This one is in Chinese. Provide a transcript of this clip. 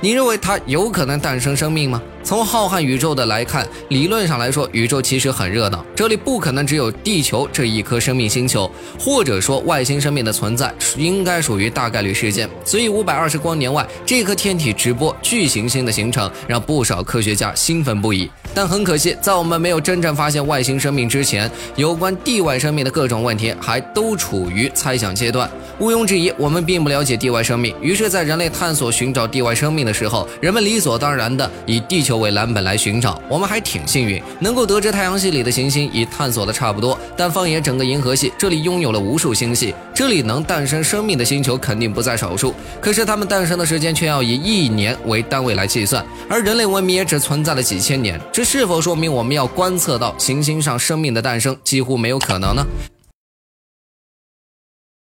你认为它有可能诞生生命吗？从浩瀚宇宙的来看，理论上来说，宇宙其实很热闹，这里不可能只有地球这一颗生命星球，或者说外星生命的存在应该属于大概率事件。所以五百二十光年外这颗天体直播巨行星的形成，让不少科学家兴奋不已。但很可惜，在我们没有真正发现外星生命之前，有关地外生命的各种问题还都处于猜想阶段。毋庸置疑，我们并不了解地外生命。于是，在人类探索寻找地外生命的时候，人们理所当然的以地球为蓝本来寻找。我们还挺幸运，能够得知太阳系里的行星已探索的差不多。但放眼整个银河系，这里拥有了无数星系，这里能诞生生命的星球肯定不在少数。可是，它们诞生的时间却要以一年为单位来计算，而人类文明也只存在了几千年。这是否说明我们要观测到行星上生命的诞生几乎没有可能呢？